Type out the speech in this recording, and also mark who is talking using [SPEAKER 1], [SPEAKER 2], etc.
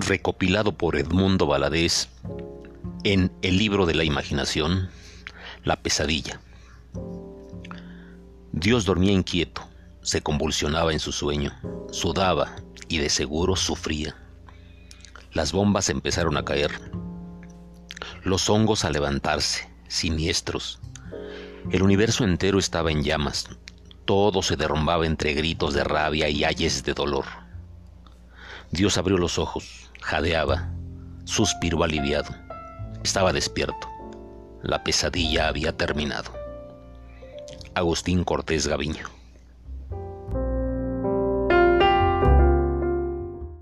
[SPEAKER 1] recopilado por Edmundo Valadez en El libro de la imaginación, La pesadilla. Dios dormía inquieto, se convulsionaba en su sueño, sudaba y de seguro sufría. Las bombas empezaron a caer, los hongos a levantarse, siniestros. El universo entero estaba en llamas, todo se derrumbaba entre gritos de rabia y ayes de dolor. Dios abrió los ojos, jadeaba, suspiró aliviado. Estaba despierto. La pesadilla había terminado. Agustín Cortés Gaviño